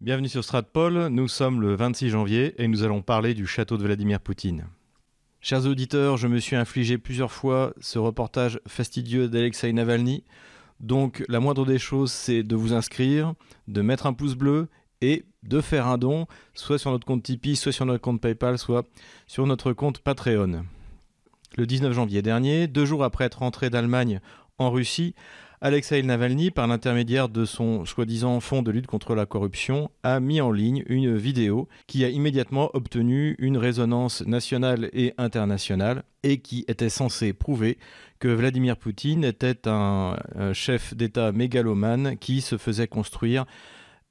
Bienvenue sur Stratpol, nous sommes le 26 janvier et nous allons parler du château de Vladimir Poutine. Chers auditeurs, je me suis infligé plusieurs fois ce reportage fastidieux d'Alexei Navalny, donc la moindre des choses c'est de vous inscrire, de mettre un pouce bleu et de faire un don, soit sur notre compte Tipeee, soit sur notre compte PayPal, soit sur notre compte Patreon. Le 19 janvier dernier, deux jours après être rentré d'Allemagne en Russie, Alexei Navalny, par l'intermédiaire de son soi-disant fonds de lutte contre la corruption, a mis en ligne une vidéo qui a immédiatement obtenu une résonance nationale et internationale et qui était censée prouver que Vladimir Poutine était un, chef d'État mégalomane qui se faisait construire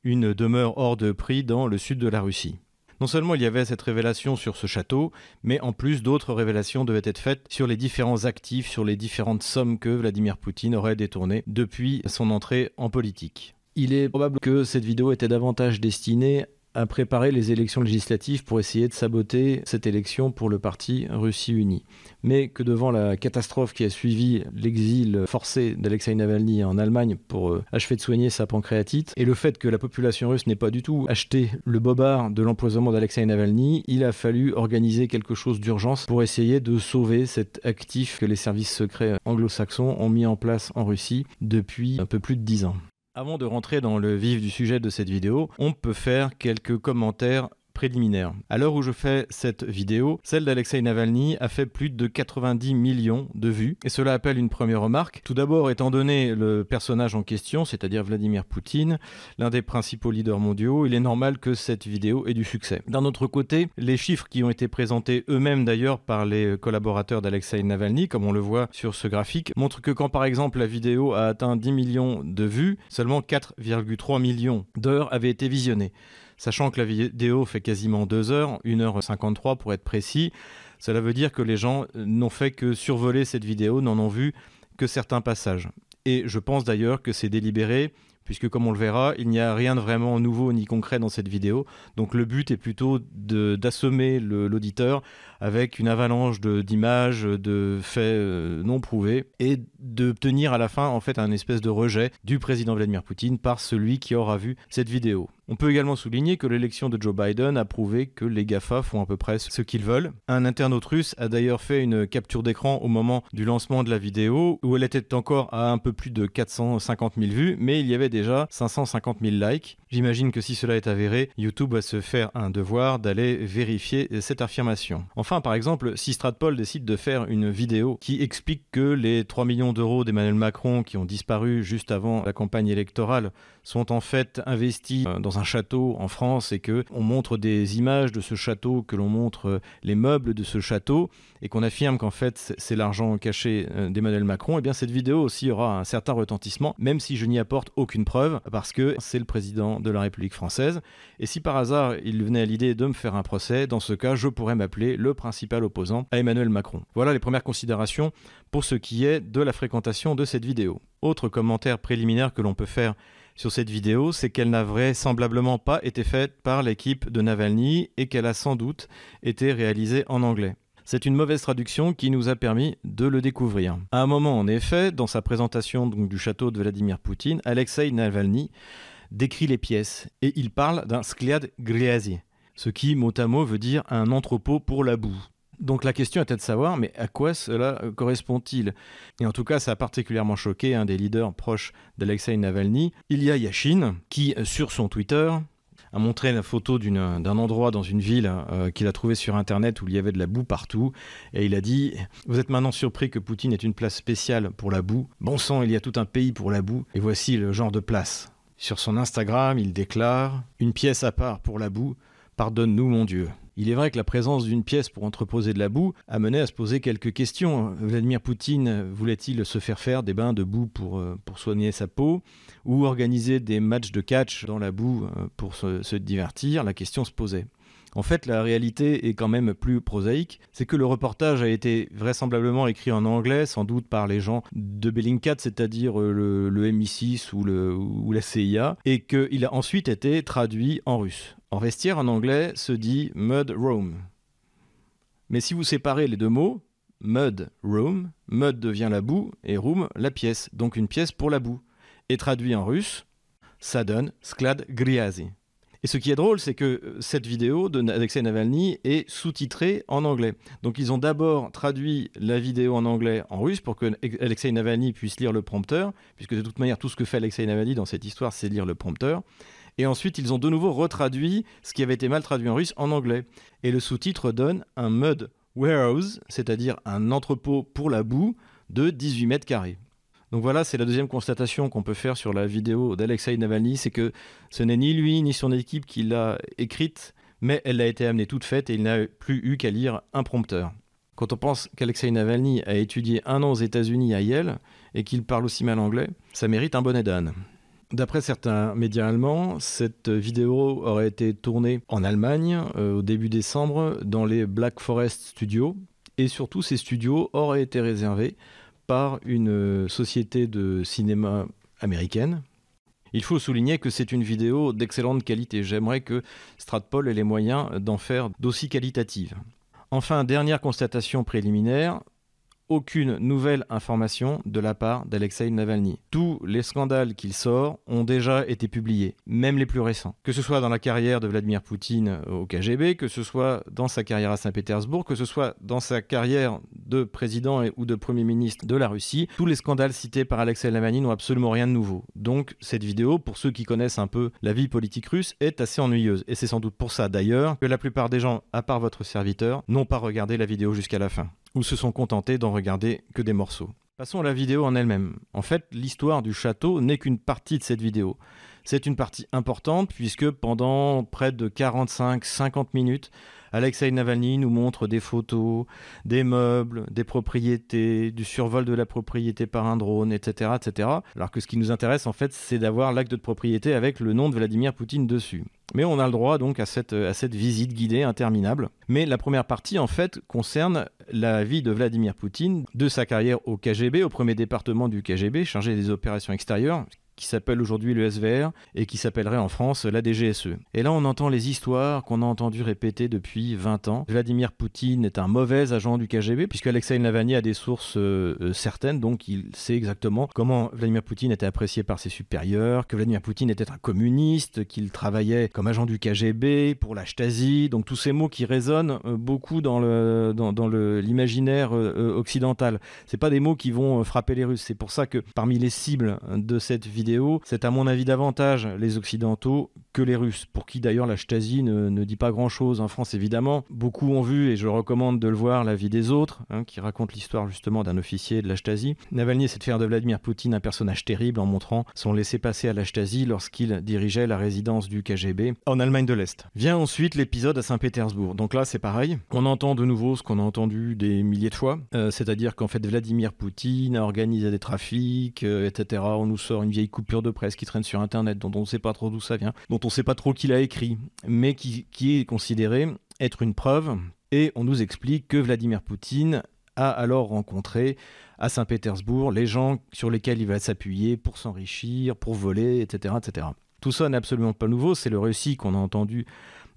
une demeure hors de prix dans le sud de la Russie. Non seulement il y avait cette révélation sur ce château, mais en plus d'autres révélations devaient être faites sur les différents actifs, sur les différentes sommes que Vladimir Poutine aurait détournées depuis son entrée en politique. Il est probable que cette vidéo était davantage destinée à préparer les élections législatives pour essayer de saboter cette élection pour le parti Russie Unie. Mais que devant la catastrophe qui a suivi l'exil forcé d'Alexei Navalny en Allemagne pour euh, achever de soigner sa pancréatite, et le fait que la population russe n'ait pas du tout acheté le bobard de l'empoisonnement d'Alexei Navalny, il a fallu organiser quelque chose d'urgence pour essayer de sauver cet actif que les services secrets anglo-saxons ont mis en place en Russie depuis un peu plus de dix ans. Avant de rentrer dans le vif du sujet de cette vidéo, on peut faire quelques commentaires préliminaire. À l'heure où je fais cette vidéo, celle d'Alexei Navalny a fait plus de 90 millions de vues, et cela appelle une première remarque. Tout d'abord, étant donné le personnage en question, c'est-à-dire Vladimir Poutine, l'un des principaux leaders mondiaux, il est normal que cette vidéo ait du succès. D'un autre côté, les chiffres qui ont été présentés eux-mêmes d'ailleurs par les collaborateurs d'Alexei Navalny, comme on le voit sur ce graphique, montrent que quand par exemple la vidéo a atteint 10 millions de vues, seulement 4,3 millions d'heures avaient été visionnées. Sachant que la vidéo fait quasiment 2 heures, 1h53 pour être précis, cela veut dire que les gens n'ont fait que survoler cette vidéo, n'en ont vu que certains passages. Et je pense d'ailleurs que c'est délibéré, puisque comme on le verra, il n'y a rien de vraiment nouveau ni concret dans cette vidéo. Donc le but est plutôt d'assommer l'auditeur avec une avalanche d'images, de, faits euh, non prouvés, et d'obtenir à la fin en fait un espèce de rejet du président Vladimir Poutine par celui qui aura vu cette vidéo. On peut également souligner que l'élection de Joe Biden a prouvé que les GAFA font à peu près ce qu'ils veulent. Un internaute russe a d'ailleurs fait une capture d'écran au moment du lancement de la vidéo où elle était encore à un peu plus de 450 000 vues, mais il y avait déjà 550 000 likes. J'imagine que si cela est avéré, YouTube va se faire un devoir d'aller vérifier cette affirmation. Enfin, par exemple, si Stratpol décide de faire une vidéo qui explique que les 3 millions d'euros d'Emmanuel Macron qui ont disparu juste avant la campagne électorale sont en fait investis euh, dans un château en France et que on montre des images de ce château, que l'on montre euh, les meubles de ce château et qu'on affirme qu'en fait c'est l'argent caché euh, d'Emmanuel Macron, et eh bien cette vidéo aussi aura un certain retentissement, même si je n'y apporte aucune preuve, parce que c'est le président de la République française. Et si par hasard il venait à l'idée de me faire un procès, dans ce cas je pourrais m'appeler le principal opposant à Emmanuel Macron. Voilà les premières considérations pour ce qui est de la fréquentation de cette vidéo. Autre commentaire préliminaire que l'on peut faire sur cette vidéo, c'est qu'elle n'a vraisemblablement pas été faite par l'équipe de Navalny et qu'elle a sans doute été réalisée en anglais. C'est une mauvaise traduction qui nous a permis de le découvrir. À un moment, en effet, dans sa présentation du château de Vladimir Poutine, Alexei Navalny décrit les pièces et il parle d'un skliad griazi, ce qui, mot à mot, veut dire un entrepôt pour la boue. Donc la question était de savoir, mais à quoi cela correspond-il? Et en tout cas, ça a particulièrement choqué un des leaders proches d'Alexei Navalny, Ilya Yashin, qui, sur son Twitter, a montré la photo d'un endroit dans une ville euh, qu'il a trouvé sur Internet où il y avait de la boue partout. Et il a dit Vous êtes maintenant surpris que Poutine ait une place spéciale pour la boue Bon sang, il y a tout un pays pour la boue. Et voici le genre de place. Sur son Instagram, il déclare Une pièce à part pour la boue. Pardonne-nous, mon Dieu. Il est vrai que la présence d'une pièce pour entreposer de la boue a mené à se poser quelques questions. Vladimir Poutine voulait-il se faire faire des bains de boue pour, euh, soigner sa peau ou organiser des matchs de catch dans la boue euh, pour se, divertir? La question se posait. En fait, la réalité est quand même plus prosaïque. C'est que le reportage a été vraisemblablement écrit en anglais, sans doute par les gens de Bellingcat, c'est-à-dire euh, le, le, MI6 ou, le, ou la CIA, et qu'il a ensuite été traduit en russe. En vestiaire, en anglais, se dit mud room. Mais si vous séparez les deux mots, mud room, mud devient la boue et room la pièce, donc une pièce pour la boue. Et traduit en russe, ça donne sklad griazi. Et ce qui est drôle, c'est que euh, cette vidéo d'Alexei Navalny est sous-titrée en anglais. Donc ils ont d'abord traduit la vidéo en anglais en russe pour que Alexei Navalny puisse lire le prompteur, puisque de toute manière tout ce que fait Alexei Navalny dans cette histoire, c'est lire le prompteur. Et ensuite, ils ont de nouveau retraduit ce qui avait été mal traduit en russe en anglais. Et le sous-titre donne un mud warehouse, c'est-à-dire un entrepôt pour la boue de 18 mètres carrés. Donc voilà, c'est la deuxième constatation qu'on peut faire sur la vidéo d'Alexei Navalny, c'est que ce n'est ni lui ni son équipe qui l'a écrite, mais elle a été amenée toute faite et il n'a plus eu qu'à lire un prompteur. Quand on pense qu'Alexei Navalny a étudié un an aux États-Unis à Yale et qu'il parle aussi mal anglais, ça mérite un bonnet d'âne. D'après certains médias allemands, cette vidéo aurait été tournée en Allemagne euh, au début décembre dans les Black Forest Studios. Et surtout, ces studios auraient été réservés par une euh, société de cinéma américaine. Il faut souligner que c'est une vidéo d'excellente qualité. J'aimerais que Stratpol ait les moyens d'en faire d'aussi qualitative. Enfin, dernière constatation préliminaire, aucune nouvelle information de la part d'Alexei Navalny. Tous les scandales qu'il sort ont déjà été publiés, même les plus récents. Que ce soit dans la carrière de Vladimir Poutine au KGB, que ce soit dans sa carrière à Saint-Pétersbourg, que ce soit dans sa carrière de président ou de premier ministre de la Russie, tous les scandales cités par Alexei Navalny n'ont absolument rien de nouveau. Donc cette vidéo, pour ceux qui connaissent un peu la vie politique russe, est assez ennuyeuse. Et c'est sans doute pour ça d'ailleurs que la plupart des gens, à part votre serviteur, n'ont pas regardé la vidéo jusqu'à la fin ou se sont contentés d'en regarder que des morceaux. Passons à la vidéo en elle-même. En fait, l'histoire du château n'est qu'une partie de cette vidéo. C'est une partie importante puisque pendant près de 45-50 minutes, Alexei Navalny nous montre des photos, des meubles, des propriétés, du survol de la propriété par un drone, etc. alors que ce qui nous intéresse en fait, c'est d'avoir l'acte de propriété avec le nom de Vladimir Poutine dessus. Mais on a le droit donc à cette, à cette visite guidée interminable. Mais la première partie en fait concerne la vie de Vladimir Poutine, de sa carrière au KGB, au premier département du KGB, chargé des opérations extérieures, qui s'appelle aujourd'hui le SVR et qui s'appellerait en France la DGSE. Et là, on entend les histoires qu'on a entendues répéter depuis 20 ans. Vladimir Poutine est un mauvais agent du KGB, puisque Alexei Navalny a des sources euh, euh, certaines, donc il sait exactement comment Vladimir Poutine était apprécié par ses supérieurs, que Vladimir Poutine était un communiste, qu'il travaillait comme agent du KGB pour la Stasi, donc tous ces mots qui résonnent euh, beaucoup dans le dans, dans l'imaginaire occidental. C'est pas des mots qui vont frapper les Russes. C'est pour ça que parmi les cibles de cette vidéo c'est à mon avis davantage les Occidentaux que les Russes, pour qui d'ailleurs la Stasi ne, dit pas grand-chose en France évidemment. Beaucoup ont vu, et je recommande de le voir, La vie des autres, hein, qui raconte l'histoire justement d'un officier de la Stasi. Navalny essaie de faire de Vladimir Poutine un personnage terrible en montrant son laissé-passer à la Stasi lorsqu'il dirigeait la résidence du KGB en Allemagne de l'Est. Vient ensuite l'épisode à Saint-Pétersbourg. Donc là c'est pareil, on entend de nouveau ce qu'on a entendu des milliers de fois, euh, c'est-à-dire qu'en fait Vladimir Poutine a organisé des trafics, euh, etc. On nous sort une vieille coupure de presse qui traîne sur Internet, dont on ne sait pas trop d'où ça vient, dont on ne sait pas trop qui l'a écrit, mais qui, qui est considéré être une preuve. Et on nous explique que Vladimir Poutine a alors rencontré à Saint-Pétersbourg les gens sur lesquels il va s'appuyer pour s'enrichir, pour voler, etc., etc. Tout ça n'est absolument pas nouveau, c'est le récit qu'on a entendu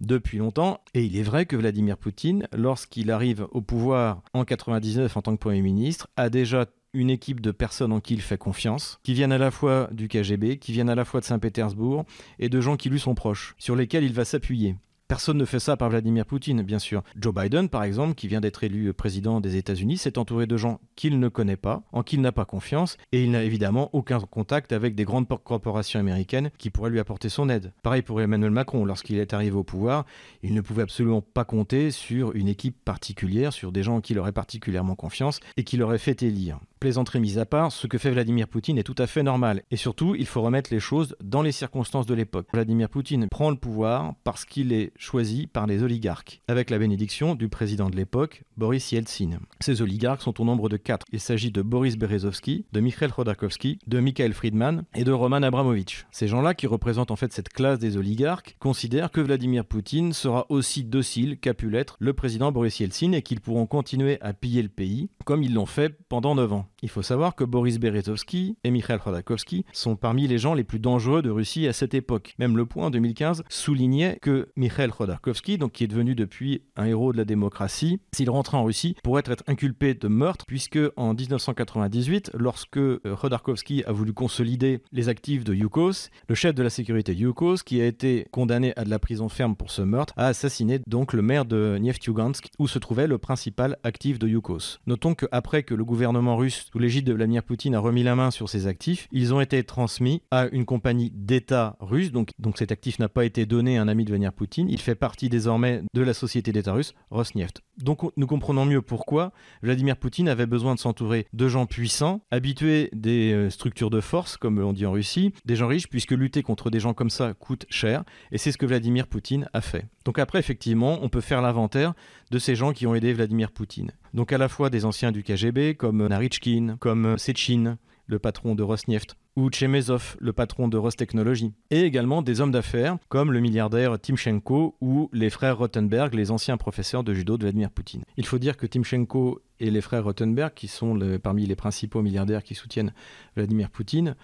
depuis longtemps. Et il est vrai que Vladimir Poutine, lorsqu'il arrive au pouvoir en 99 en tant que Premier ministre, a déjà une équipe de personnes en qui il fait confiance, qui viennent à la fois du KGB, qui viennent à la fois de Saint-Pétersbourg, et de gens qui lui sont proches, sur lesquels il va s'appuyer. Personne ne fait ça par Vladimir Poutine, bien sûr. Joe Biden, par exemple, qui vient d'être élu président des États-Unis, s'est entouré de gens qu'il ne connaît pas, en qui il n'a pas confiance, et il n'a évidemment aucun contact avec des grandes corporations américaines qui pourraient lui apporter son aide. Pareil pour Emmanuel Macron, lorsqu'il est arrivé au pouvoir, il ne pouvait absolument pas compter sur une équipe particulière, sur des gens en qui il aurait particulièrement confiance et qui l'auraient fait élire. Plaisanterie mise à part, ce que fait Vladimir Poutine est tout à fait normal. Et surtout, il faut remettre les choses dans les circonstances de l'époque. Vladimir Poutine prend le pouvoir parce qu'il est choisi par les oligarques, avec la bénédiction du président de l'époque, Boris Yeltsin. Ces oligarques sont au nombre de quatre. Il s'agit de Boris Berezovsky, de Mikhail Khodorkovsky, de Mikhail Friedman et de Roman Abramovich. Ces gens-là, qui représentent en fait cette classe des oligarques, considèrent que Vladimir Poutine sera aussi docile qu'a pu l'être le président Boris Yeltsin et qu'ils pourront continuer à piller le pays comme ils l'ont fait pendant 9 ans. Il faut savoir que Boris Berezovsky et Mikhail Khodorkovsky sont parmi les gens les plus dangereux de Russie à cette époque. Même Le Point en 2015 soulignait que Mikhail Khodorkovsky, donc qui est devenu depuis un héros de la démocratie, s'il rentrait en Russie, pourrait être inculpé de meurtre, puisque en 1998, lorsque euh, Khodorkovsky a voulu consolider les actifs de Yukos, le chef de la sécurité Yukos, qui a été condamné à de la prison ferme pour ce meurtre, a assassiné donc le maire de Neftyugansk, où se trouvait le principal actif de Yukos. Notons qu'après que le gouvernement russe sous l'égide de Vladimir Poutine a remis la main sur ces actifs, ils ont été transmis à une compagnie d'État russe, donc, donc cet actif n'a pas été donné à un ami de Vladimir Poutine, il fait partie désormais de la société d'État russe, Rosneft. Donc nous comprenons mieux pourquoi Vladimir Poutine avait besoin de s'entourer de gens puissants, habitués des euh, structures de force, comme on dit en Russie, des gens riches, puisque lutter contre des gens comme ça coûte cher, et c'est ce que Vladimir Poutine a fait. Donc après, effectivement, on peut faire l'inventaire de ces gens qui ont aidé Vladimir Poutine. Donc à la fois des anciens du KGB, comme Narichkin, comme Sechin, le patron de Rosneft, ou Chemezov, le patron de Rostechnology, et également des hommes d'affaires comme le milliardaire Timchenko ou les frères Rottenberg, les anciens professeurs de judo de Vladimir Poutine. Il faut dire que Timchenko et les frères Rottenberg, qui sont parmi les principaux milliardaires qui soutiennent Vladimir Poutine,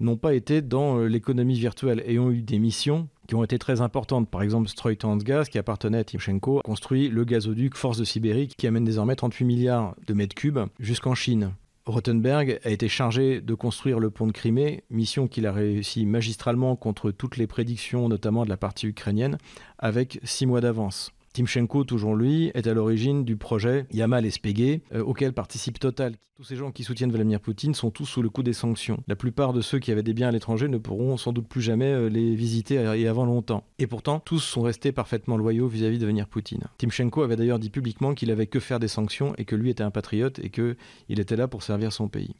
n'ont pas été dans euh, l'économie virtuelle et ont eu des missions qui ont été très importantes. Par exemple, Gaz, qui appartenait à Timchenko, a construit le gazoduc Force de Sibérie qui amène désormais 38 milliards de mètres cubes jusqu'en Chine. Rottenberg a été chargé de construire le pont de Crimée, mission qu'il a réussi magistralement contre toutes les prédictions, notamment de la partie ukrainienne, avec six mois d'avance. Timchenko, toujours lui, est à l'origine du projet Yamal et euh, auquel participe Total. Tous ces gens qui soutiennent Vladimir Poutine sont tous sous le coup des sanctions. La plupart de ceux qui avaient des biens à l'étranger ne pourront sans doute plus jamais euh, les visiter et avant longtemps. Et pourtant, tous sont restés parfaitement loyaux vis-à-vis de Vladimir Poutine. Timchenko avait d'ailleurs dit publiquement qu'il avait que faire des sanctions et que lui était un patriote et qu'il était là pour servir son pays.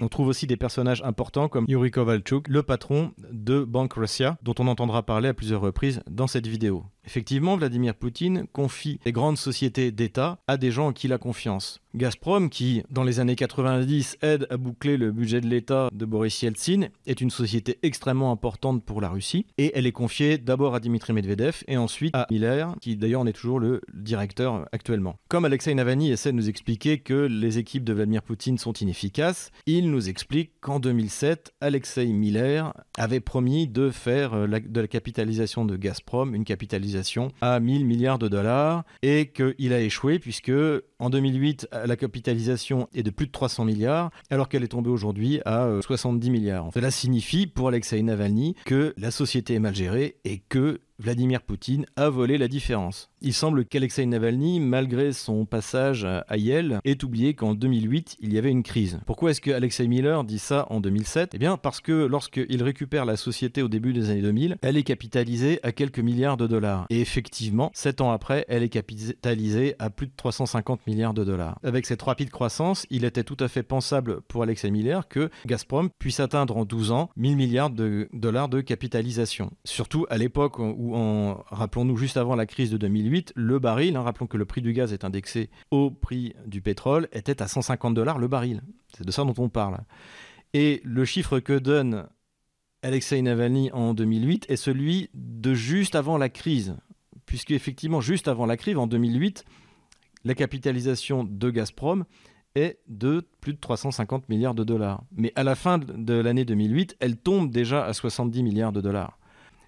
On trouve aussi des personnages importants comme Yuri Kovalchuk, le patron de Bank Russia, dont on entendra parler à plusieurs reprises dans cette vidéo. Effectivement, Vladimir Poutine confie les grandes sociétés d'État à des gens en qui il a confiance. Gazprom, qui dans les années 90 aide à boucler le budget de l'État de Boris Yeltsin, est une société extrêmement importante pour la Russie et elle est confiée d'abord à Dimitri Medvedev et ensuite à Miller, qui d'ailleurs en est toujours le directeur actuellement. Comme Alexei Navalny essaie de nous expliquer que les équipes de Vladimir Poutine sont inefficaces, il nous explique qu'en 2007, Alexei Miller avait promis de faire euh, de la capitalisation de Gazprom une capitalisation à 1000 milliards de dollars et qu'il a échoué puisque en 2008 la capitalisation est de plus de 300 milliards alors qu'elle est tombée aujourd'hui à 70 euh, milliards. Cela signifie pour Alexei Navalny que la société est mal gérée et que Vladimir Poutine a volé la différence. Il semble qu'Alexei Navalny, malgré son passage à Yale, ait oublié qu'en 2008, il y avait une crise. Pourquoi est-ce que Alexei Miller dit ça en 2007 Eh bien parce que lorsqu'il récupère la société au début des années 2000, elle est capitalisée à quelques milliards de dollars. Et effectivement, sept ans après, elle est capitalisée à plus de 350 milliards de dollars. Avec cette rapide croissance, il était tout à fait pensable pour Alexei Miller que Gazprom puisse atteindre en 12 ans 1000 milliards de dollars de capitalisation. Surtout à l'époque où rappelons-nous, juste avant la crise de 2008, le baril, hein, rappelons que le prix du gaz est indexé au prix du pétrole, était à 150 dollars le baril. C'est de ça dont on parle. Et le chiffre que donne Alexei Navalny en 2008 est celui de juste avant la crise. Puisque effectivement, juste avant la crise, en 2008, la capitalisation de Gazprom est de plus de 350 milliards de dollars. Mais à la fin de l'année 2008, elle tombe déjà à 70 milliards de dollars.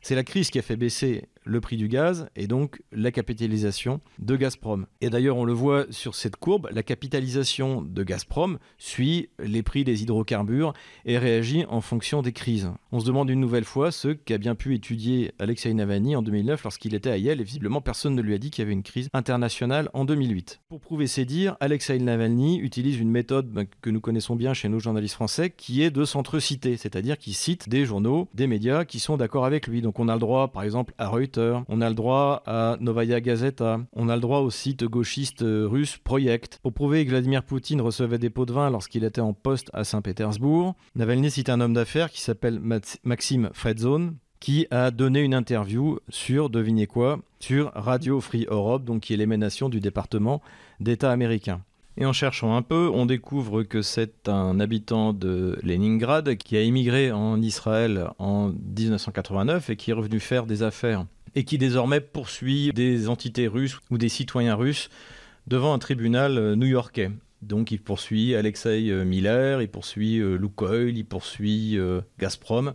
C'est la crise qui a fait baisser le prix du gaz et donc la capitalisation de Gazprom. Et d'ailleurs, on le voit sur cette courbe, la capitalisation de Gazprom suit les prix des hydrocarbures et réagit en fonction des crises. On se demande une nouvelle fois ce qu'a bien pu étudier Alexei Navalny en 2009 lorsqu'il était à Yale et visiblement personne ne lui a dit qu'il y avait une crise internationale en 2008. Pour prouver ses dires, Alexei Navalny utilise une méthode ben, que nous connaissons bien chez nos journalistes français qui est de s'entreciter, c'est-à-dire qu'il cite des journaux, des médias qui sont d'accord avec lui. Donc on a le droit par exemple à Reuters on a le droit à Novaya Gazeta, on a le droit au site gauchiste russe Project. Pour prouver que Vladimir Poutine recevait des pots de vin lorsqu'il était en poste à Saint-Pétersbourg, Navalny cite un homme d'affaires qui s'appelle Maxime Fredzone, qui a donné une interview sur, devinez quoi, sur Radio Free Europe, donc qui est l'émanation du département d'État américain. Et en cherchant un peu, on découvre que c'est un habitant de Leningrad qui a immigré en Israël en 1989 et qui est revenu faire des affaires et qui désormais poursuit des entités russes ou des citoyens russes devant un tribunal euh, new-yorkais. Donc il poursuit Alexei Miller, il poursuit Lukoil, il poursuit Gazprom.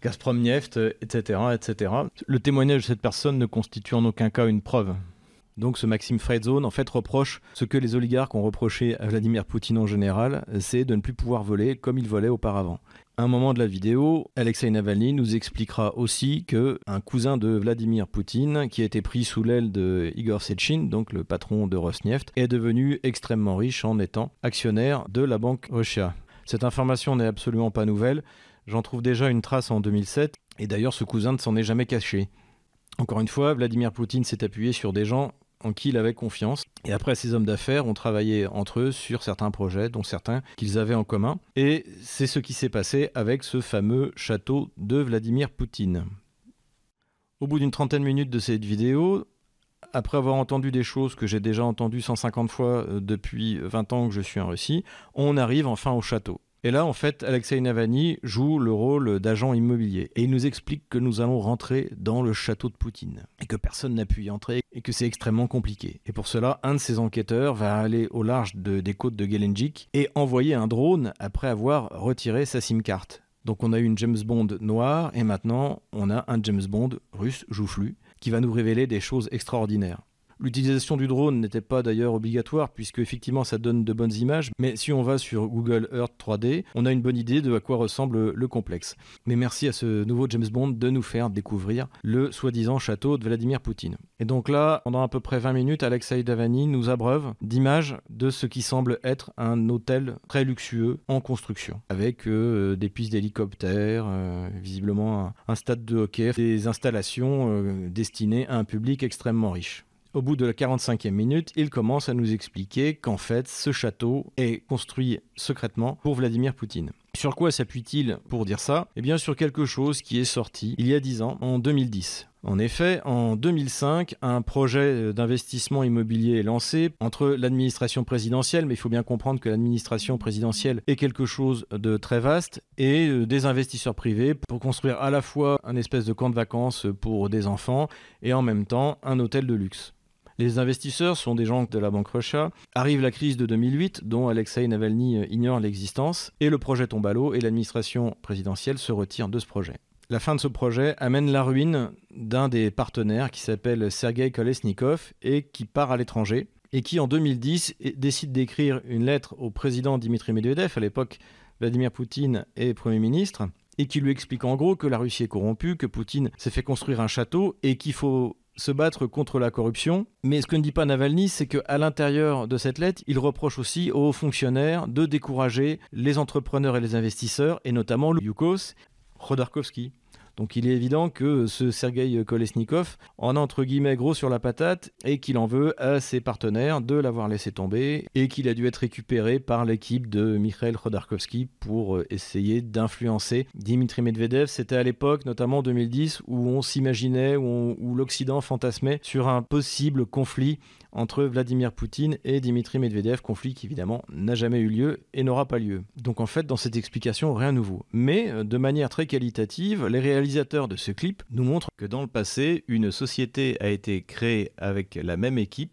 Gazprom Neft, etc., etc. Le témoignage de cette personne ne constitue en aucun cas une preuve. Donc ce Maxime Fredzone, en fait, reproche ce que les oligarques ont reproché à Vladimir Poutine en général, c'est de ne plus pouvoir voler comme il volait auparavant. À un moment de la vidéo, Alexei Navalny nous expliquera aussi que un cousin de Vladimir Poutine, qui a été pris sous l'aile de Igor Sechin, donc le patron de Rosneft, est devenu extrêmement riche en étant actionnaire de la banque Russia. Cette information n'est absolument pas nouvelle. J'en trouve déjà une trace en 2007, et d'ailleurs ce cousin ne s'en est jamais caché. Encore une fois, Vladimir Poutine s'est appuyé sur des gens en qui il avait confiance. Et après, ces hommes d'affaires ont travaillé entre eux sur certains projets, dont certains qu'ils avaient en commun. Et c'est ce qui s'est passé avec ce fameux château de Vladimir Poutine. Au bout d'une trentaine de minutes de cette vidéo, après avoir entendu des choses que j'ai déjà entendues 150 fois euh, depuis 20 ans que je suis en Russie, on arrive enfin au château. Et là, en fait, Alexei Navalny joue le rôle d'agent immobilier. Et il nous explique que nous allons rentrer dans le château de Poutine. Et que personne n'a pu y entrer. Et que c'est extrêmement compliqué. Et pour cela, un de ses enquêteurs va aller au large des côtes de Gelenjik et envoyer un drone après avoir retiré sa SIM carte. Donc on a eu une James Bond noire et maintenant on a un James Bond russe joufflu qui va nous révéler des choses extraordinaires. L'utilisation du drone n'était pas d'ailleurs obligatoire puisque effectivement ça donne de bonnes images, mais si on va sur Google Earth 3D, on a une bonne idée de à quoi ressemble le complexe. Mais merci à ce nouveau James Bond de nous faire découvrir le soi-disant château de Vladimir Poutine. Et donc là, pendant à peu près 20 minutes, Alexei Davani nous abreuve d'images de ce qui semble être un hôtel très luxueux en construction, avec euh, des pistes d'hélicoptères, euh, visiblement un, stade de hockey, des installations euh, destinées à un public extrêmement riche. Au bout de la 45e minute, il commence à nous expliquer qu'en fait, ce château est construit secrètement pour Vladimir Poutine. Sur quoi s'appuie-t-il pour dire ça? Eh bien sur quelque chose qui est sorti il y a 10 ans, en 2010. En effet, en 2005, un projet d'investissement immobilier est lancé entre l'administration présidentielle, mais il faut bien comprendre que l'administration présidentielle est quelque chose de très vaste, et euh, des investisseurs privés pour construire à la fois un espèce de camp de vacances pour des enfants et en même temps un hôtel de luxe. Les investisseurs sont des gens de la banque Russia. Arrive la crise de 2008, dont Alexei Navalny euh, ignore l'existence, et le projet tombe à l'eau et l'administration présidentielle se retire de ce projet. La fin de ce projet amène la ruine d'un des partenaires qui s'appelle Sergei Kolesnikov et qui part à l'étranger et qui en 2010 décide d'écrire une lettre au président Dimitri Medvedev, à l'époque Vladimir Poutine est Premier ministre, et qui lui explique en gros que la Russie est corrompue, que Poutine s'est fait construire un château et qu'il faut se battre contre la corruption. Mais ce que ne dit pas Navalny, c'est qu'à l'intérieur de cette lettre, il reproche aussi aux fonctionnaires de décourager les entrepreneurs et les investisseurs, et notamment Yukos Khodorkovsky. Donc il est évident que ce Sergei Kolesnikov en entre guillemets gros sur la patate et qu'il en veut à ses partenaires de l'avoir laissé tomber et qu'il a dû être récupéré par l'équipe de Mikhail Khodorkovsky pour euh, essayer d'influencer Dimitri Medvedev. C'était à l'époque, notamment en 2010, où on s'imaginait, où l'Occident fantasmait sur un possible conflit entre Vladimir Poutine et Dimitri Medvedev, conflit qui évidemment n'a jamais eu lieu et n'aura pas lieu. Donc en fait, dans cette explication, rien de nouveau. Mais euh, de manière très qualitative, les réalisateurs de ce clip nous montrent que dans le passé, une société a été créée avec la même équipe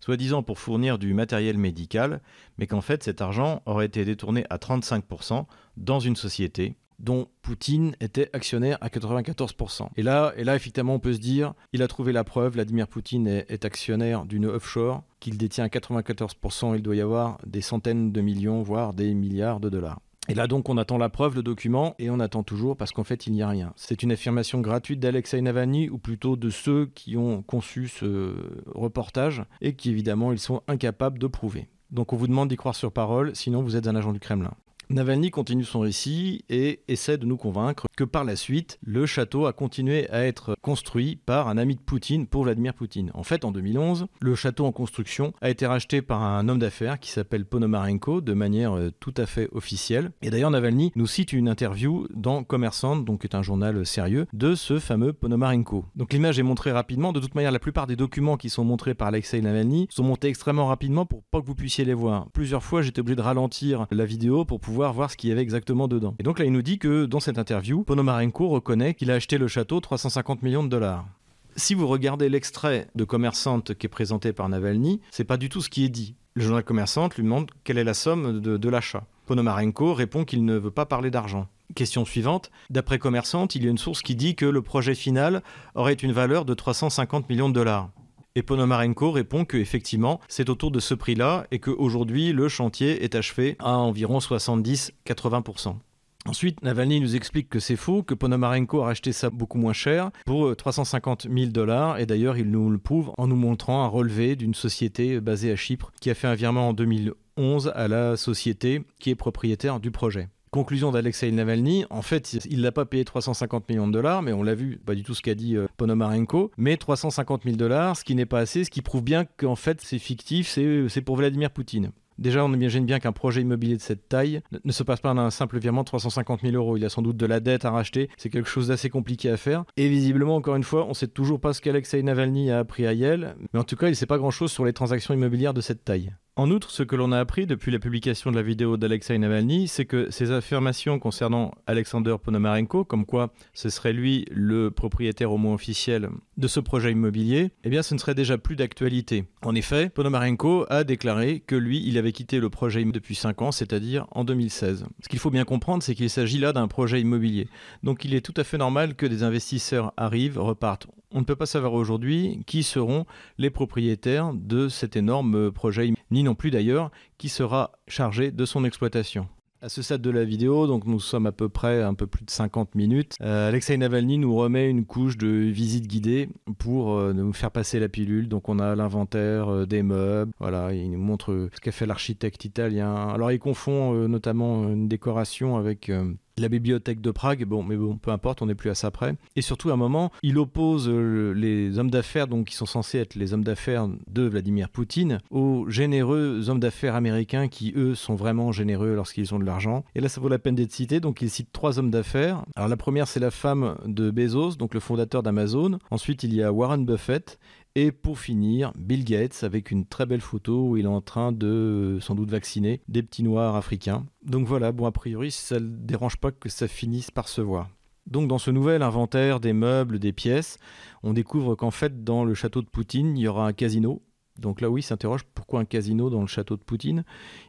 soi-disant pour fournir du matériel médical, mais qu'en fait cet argent aurait été détourné à 35% dans une société dont Poutine était actionnaire à 94%. Et là, et là, effectivement, on peut se dire, il a trouvé la preuve, Vladimir Poutine est, actionnaire d'une offshore, qu'il détient à 94%, il doit y avoir des centaines de millions, voire des milliards de dollars. Et là donc on attend la preuve, le document, et on attend toujours parce qu'en fait il n'y a rien. C'est une affirmation gratuite d'Alexei Navalny, ou plutôt de ceux qui ont conçu ce reportage, et qui évidemment ils sont incapables de prouver. Donc on vous demande d'y croire sur parole, sinon vous êtes un agent du Kremlin. Navalny continue son récit et essaie de nous convaincre que par la suite, le château a continué à être construit par un ami de Poutine pour Vladimir Poutine. En fait, en 2011, le château en construction a été racheté par un homme d'affaires qui s'appelle Ponomarenko de manière euh, tout à fait officielle. Et d'ailleurs, Navalny nous cite une interview dans Commerçant, donc est un journal sérieux, de ce fameux Ponomarenko. Donc l'image est montrée rapidement. De toute manière, la plupart des documents qui sont montrés par Alexei Navalny sont montés extrêmement rapidement pour pas que vous puissiez les voir. Plusieurs fois, j'étais obligé de ralentir la vidéo pour pouvoir voir ce qu'il y avait exactement dedans. Et donc là, il nous dit que dans cette interview, Ponomarenko reconnaît qu'il a acheté le château 350 millions de dollars. Si vous regardez l'extrait de Commerçante qui est présenté par Navalny, c'est pas du tout ce qui est dit. Le journal Commerçante lui demande quelle est la somme de, de l'achat. Ponomarenko répond qu'il ne veut pas parler d'argent. Question suivante. D'après Commerçante, il y a une source qui dit que le projet final aurait une valeur de 350 millions de dollars. Et Ponomarenko répond que effectivement, c'est autour de ce prix-là et qu'aujourd'hui, le chantier est achevé à environ 70-80%. Ensuite, Navalny nous explique que c'est faux, que Ponomarenko a racheté ça beaucoup moins cher pour 350 000 dollars. Et d'ailleurs, il nous le prouve en nous montrant un relevé d'une société basée à Chypre qui a fait un virement en 2011 à la société qui est propriétaire du projet. Conclusion d'Alexei Navalny, en fait, il n'a pas payé 350 millions de dollars, mais on l'a vu, pas du tout ce qu'a dit euh, Ponomarenko, mais 350 000 dollars, ce qui n'est pas assez, ce qui prouve bien qu'en fait c'est fictif, c'est pour Vladimir Poutine. Déjà, on imagine bien qu'un projet immobilier de cette taille ne se passe pas d'un simple virement de 350 000 euros. Il a sans doute de la dette à racheter. C'est quelque chose d'assez compliqué à faire. Et visiblement, encore une fois, on ne sait toujours pas ce qu'Alexei Navalny a appris à Yale. Mais en tout cas, il ne sait pas grand-chose sur les transactions immobilières de cette taille. En outre, ce que l'on a appris depuis la publication de la vidéo d'Alexei Navalny, c'est que ces affirmations concernant Alexander Ponomarenko, comme quoi ce serait lui le propriétaire au moins officiel de ce projet immobilier, eh bien ce ne serait déjà plus d'actualité. En effet, Ponomarenko a déclaré que lui, il avait quitté le projet depuis 5 ans, c'est-à-dire en 2016. Ce qu'il faut bien comprendre, c'est qu'il s'agit là d'un projet immobilier. Donc il est tout à fait normal que des investisseurs arrivent, repartent. On ne peut pas savoir aujourd'hui qui seront les propriétaires de cet énorme projet, ni non plus d'ailleurs qui sera chargé de son exploitation. À ce stade de la vidéo, donc nous sommes à peu près un peu plus de 50 minutes. Euh, Alexei Navalny nous remet une couche de visite guidée pour euh, nous faire passer la pilule. Donc on a l'inventaire euh, des meubles. Voilà, il nous montre ce qu'a fait l'architecte italien. Alors il confond notamment une décoration avec la bibliothèque de Prague, bon, mais bon, peu importe, on n'est plus à ça près. Et surtout, à un moment, il oppose euh, les hommes d'affaires, donc qui sont censés être les hommes d'affaires de Vladimir Poutine, aux généreux hommes d'affaires américains qui, eux, sont vraiment généreux lorsqu'ils ont de l'argent. Et là, ça vaut la peine d'être cité. Donc, il cite trois hommes d'affaires. Alors, la première, c'est la femme de Bezos, donc le fondateur d'Amazon. Ensuite, il y a Warren Buffett. Et pour finir, Bill Gates avec une très belle photo où il est en train de sans doute vacciner des petits noirs africains. Donc voilà, bon a priori ça ne dérange pas que ça finisse par se voir. Donc dans ce nouvel inventaire des meubles, des pièces, on découvre qu'en fait dans le château de Poutine, il y aura un casino donc là, oui, s'interroge pourquoi un casino dans le château de Poutine?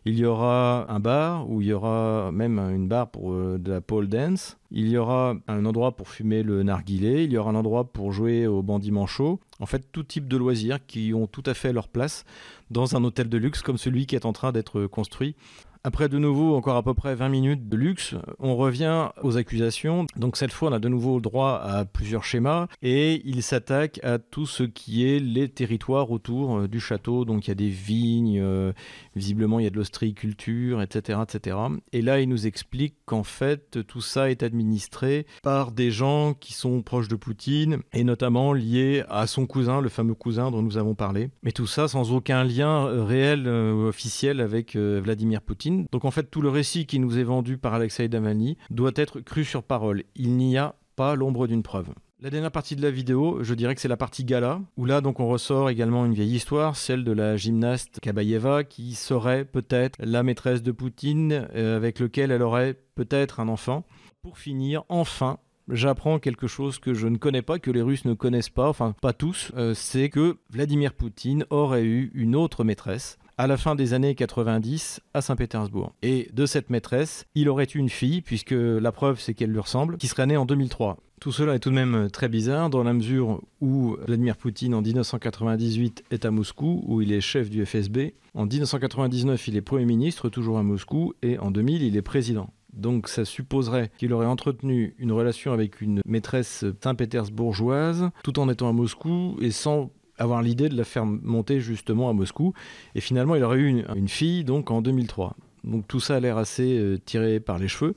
Il y aura un bar où il y aura même une bar pour euh, de la pole dance. Il y aura un endroit pour fumer le narguilé. Il y aura un endroit pour jouer au bandit manchot. En fait, tout type de loisirs qui ont tout à fait leur place dans un hôtel de luxe comme celui qui est en train d'être construit après de nouveau encore à peu près 20 minutes de luxe, on revient aux accusations. Donc cette fois, on a de nouveau droit à plusieurs schémas et il s'attaque à tout ce qui est les territoires autour euh, du château. Donc il y a des vignes, euh, visiblement il y a de l'ostréiculture, etc., etc. Et là, il nous explique qu'en fait, tout ça est administré par des gens qui sont proches de Poutine et notamment liés à son cousin, le fameux cousin dont nous avons parlé. Mais tout ça sans aucun lien euh, réel officiel avec Vladimir Poutine. Donc en fait, tout le récit qui nous est vendu par Alexei Navalny doit être cru sur parole. Il n'y a pas l'ombre d'une preuve. La dernière partie de la vidéo, je dirais que c'est la partie gala, où là donc on ressort également une vieille histoire, celle de la gymnaste Kabayeva, qui serait peut-être la maîtresse de Poutine, euh, avec lequel elle aurait peut-être un enfant. Pour finir, enfin, j'apprends quelque chose que je ne connais pas, que les Russes ne connaissent pas, enfin pas tous, euh, c'est que Vladimir Poutine aurait eu une autre maîtresse à la fin des années 90 à Saint-Pétersbourg. Et de cette maîtresse, il aurait eu une fille, puisque la preuve c'est qu'elle lui ressemble, qui serait née en 2003. Tout cela est tout de même très bizarre dans la mesure où Vladimir Poutine en 1998 est à Moscou, où il est chef du FSB. En 1999, il est Premier ministre, toujours à Moscou, et en 2000, il est président. Donc ça supposerait qu'il aurait entretenu une relation avec une maîtresse saint-pétersbourgeoise tout en étant à Moscou et sans avoir l'idée de la faire monter justement à Moscou. Et finalement, il aurait eu une, fille donc en 2003. Donc tout ça a l'air assez euh, tiré par les cheveux.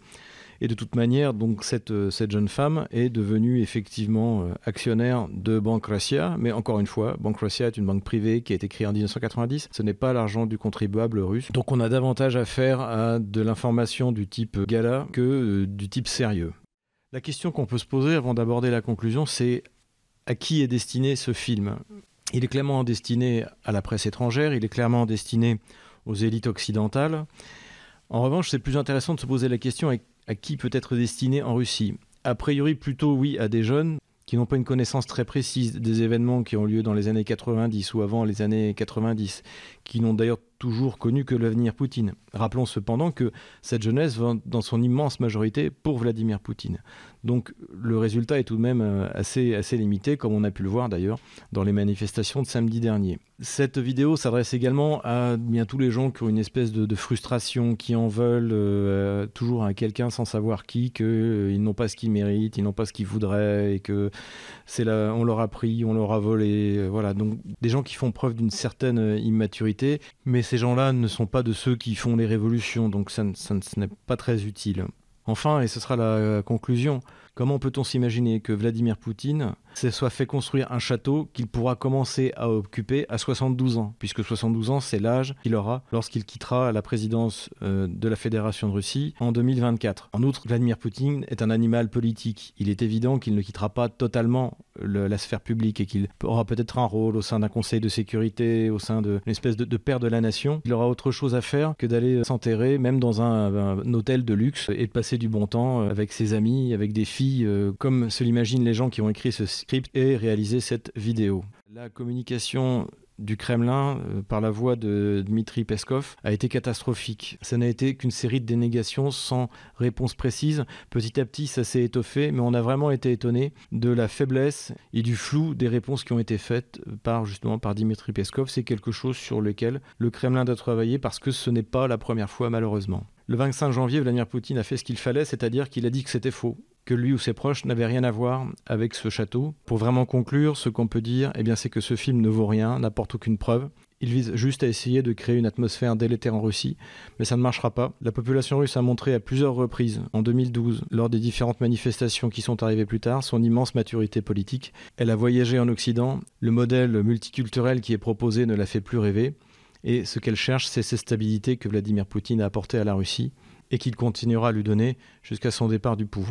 Et de toute manière, donc cette, euh, cette jeune femme est devenue effectivement euh, actionnaire de Banque Russia. Mais encore une fois, Banque Russia est une banque privée qui a été créée en 1990. Ce n'est pas l'argent du contribuable russe. Donc on a davantage affaire à de l'information du type gala que du type sérieux. La question qu'on peut se poser avant d'aborder la conclusion, c'est à qui est destiné ce film? Il est clairement destiné à la presse étrangère, il est clairement destiné aux élites occidentales. En revanche, c'est plus intéressant de se poser la question à, qui peut être destiné en Russie? A priori, plutôt oui à des jeunes qui n'ont pas une connaissance très précise des événements qui ont lieu dans les années 90 ou avant les années 90, qui n'ont d'ailleurs toujours connu que l'avenir Poutine. Rappelons cependant que cette jeunesse va dans son immense majorité pour Vladimir Poutine. Donc le résultat est tout de même euh, assez, assez limité, comme on a pu le voir d'ailleurs dans les manifestations de samedi dernier. Cette vidéo s'adresse également à bien tous les gens qui ont une espèce de, frustration, qui en veulent euh, toujours à quelqu'un sans savoir qui, qu'ils euh, n'ont pas ce qu'ils méritent, ils n'ont pas ce qu'ils voudraient, et que c'est là, on leur a pris, on leur a volé, voilà. Donc des gens qui font preuve d'une certaine immaturité, mais ces gens-là ne sont pas de ceux qui font les révolutions, donc ça, n'est pas très utile. Enfin, et ce sera la conclusion, comment peut-on s'imaginer que Vladimir Poutine se soit fait construire un château qu'il pourra commencer à occuper à 72 ans, puisque 72 ans, c'est l'âge qu'il aura lorsqu'il quittera la présidence euh, de la Fédération de Russie en 2024. En outre, Vladimir Poutine est un animal politique. Il est évident qu'il ne quittera pas totalement la sphère publique et qu'il aura peut-être un rôle au sein d'un conseil de sécurité, au sein d'une espèce de, père de la nation. Il aura autre chose à faire que d'aller s'enterrer, même dans un, hôtel de luxe, et de passer du bon temps avec ses amis, avec des filles, euh, comme se l'imaginent les gens qui ont écrit ce script et réalisé cette vidéo. La communication du Kremlin euh, par la voix de Dmitri Peskov a été catastrophique. Ça n'a été qu'une série de dénégations sans réponse précise. Petit à petit, ça s'est étoffé, mais on a vraiment été étonné de la faiblesse et du flou des réponses qui ont été faites par justement par Dmitri Peskov. C'est quelque chose sur lequel le Kremlin doit travailler parce que ce n'est pas la première fois malheureusement. Le 25 janvier, Vladimir Poutine a fait ce qu'il fallait, c'est-à-dire qu'il a dit que c'était faux que lui ou ses proches n'avaient rien à voir avec ce château. Pour vraiment conclure, ce qu'on peut dire, eh bien, c'est que ce film ne vaut rien, n'apporte aucune preuve. Il vise juste à essayer de créer une atmosphère délétère en Russie, mais ça ne marchera pas. La population russe a montré à plusieurs reprises, en 2012, lors des différentes manifestations qui sont arrivées plus tard, son immense maturité politique. Elle a voyagé en Occident, le modèle multiculturel qui est proposé ne la fait plus rêver, et ce qu'elle cherche, c'est cette stabilité que Vladimir Poutine a apportée à la Russie et qu'il continuera à lui donner jusqu'à son départ du pouvoir.